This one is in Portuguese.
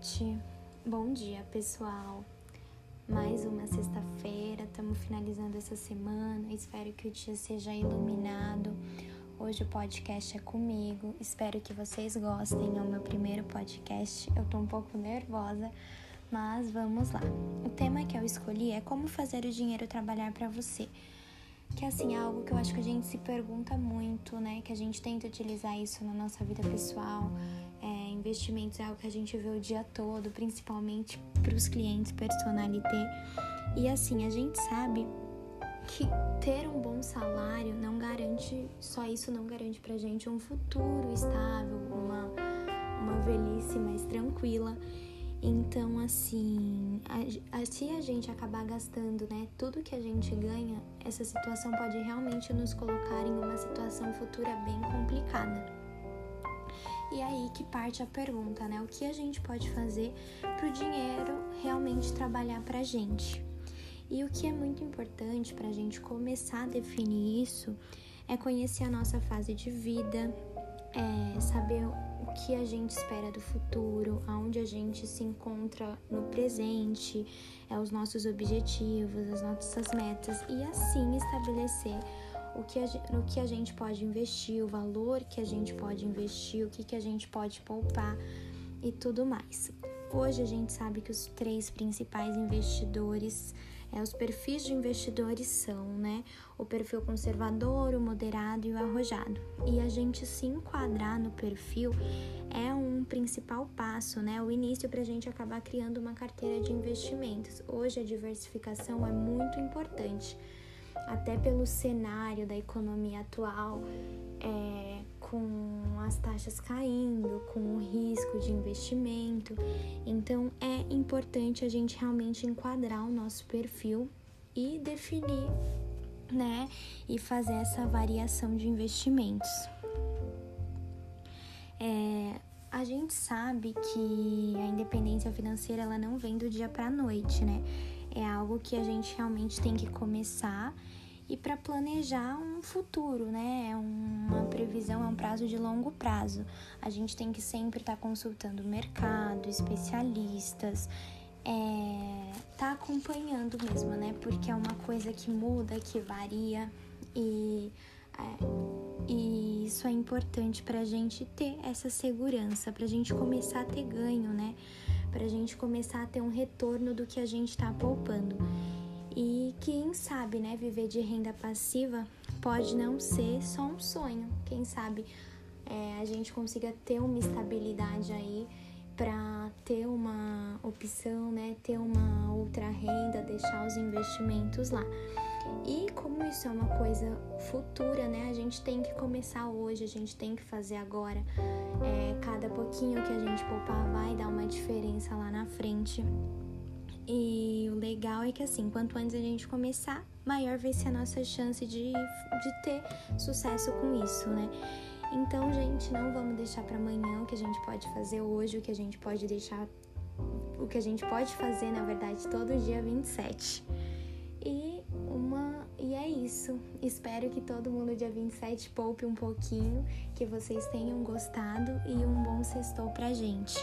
noite, bom dia pessoal. Mais uma sexta-feira, estamos finalizando essa semana. Espero que o dia seja iluminado. Hoje o podcast é comigo. Espero que vocês gostem. É o meu primeiro podcast. Eu tô um pouco nervosa, mas vamos lá. O tema que eu escolhi é como fazer o dinheiro trabalhar para você. Que assim é algo que eu acho que a gente se pergunta muito, né? Que a gente tenta utilizar isso na nossa vida pessoal investimentos é algo que a gente vê o dia todo, principalmente para os clientes personalité. E assim, a gente sabe que ter um bom salário não garante, só isso não garante pra gente um futuro estável, uma, uma velhice mais tranquila. Então, assim, a, a, se a gente acabar gastando, né, tudo que a gente ganha, essa situação pode realmente nos colocar em uma situação futura bem complicada. E aí que parte a pergunta, né? O que a gente pode fazer para o dinheiro realmente trabalhar para a gente? E o que é muito importante para a gente começar a definir isso é conhecer a nossa fase de vida, é saber o que a gente espera do futuro, aonde a gente se encontra no presente, é os nossos objetivos, as nossas metas e assim estabelecer o que, a, no que a gente pode investir, o valor que a gente pode investir, o que, que a gente pode poupar e tudo mais. Hoje a gente sabe que os três principais investidores, é, os perfis de investidores são, né? O perfil conservador, o moderado e o arrojado. E a gente se enquadrar no perfil é um principal passo, né? O início para a gente acabar criando uma carteira de investimentos. Hoje a diversificação é muito importante até pelo cenário da economia atual, é, com as taxas caindo, com o risco de investimento. Então é importante a gente realmente enquadrar o nosso perfil e definir, né, e fazer essa variação de investimentos. É, a gente sabe que a independência financeira ela não vem do dia para a noite, né? É algo que a gente realmente tem que começar e para planejar um futuro, né? É uma previsão, é um prazo de longo prazo. A gente tem que sempre estar tá consultando o mercado, especialistas, é, tá acompanhando mesmo, né? Porque é uma coisa que muda, que varia e, é, e isso é importante para a gente ter essa segurança, para a gente começar a ter ganho, né? Para a gente começar a ter um retorno do que a gente está poupando. E quem sabe, né, viver de renda passiva pode não ser só um sonho. Quem sabe é, a gente consiga ter uma estabilidade aí para ter uma opção, né, ter uma outra renda, deixar os investimentos lá. E como isso é uma coisa futura, né, a gente tem que começar hoje, a gente tem que fazer agora. É, cada pouquinho que a gente poupar vai dar uma diferença lá na frente. E o legal é que assim, quanto antes a gente começar, maior vai ser a nossa chance de, de ter sucesso com isso, né? Então, gente, não vamos deixar para amanhã o que a gente pode fazer hoje, o que a gente pode deixar, o que a gente pode fazer, na verdade, todo dia 27. E e é isso. Espero que todo mundo dia 27 poupe um pouquinho, que vocês tenham gostado e um bom sextou pra gente.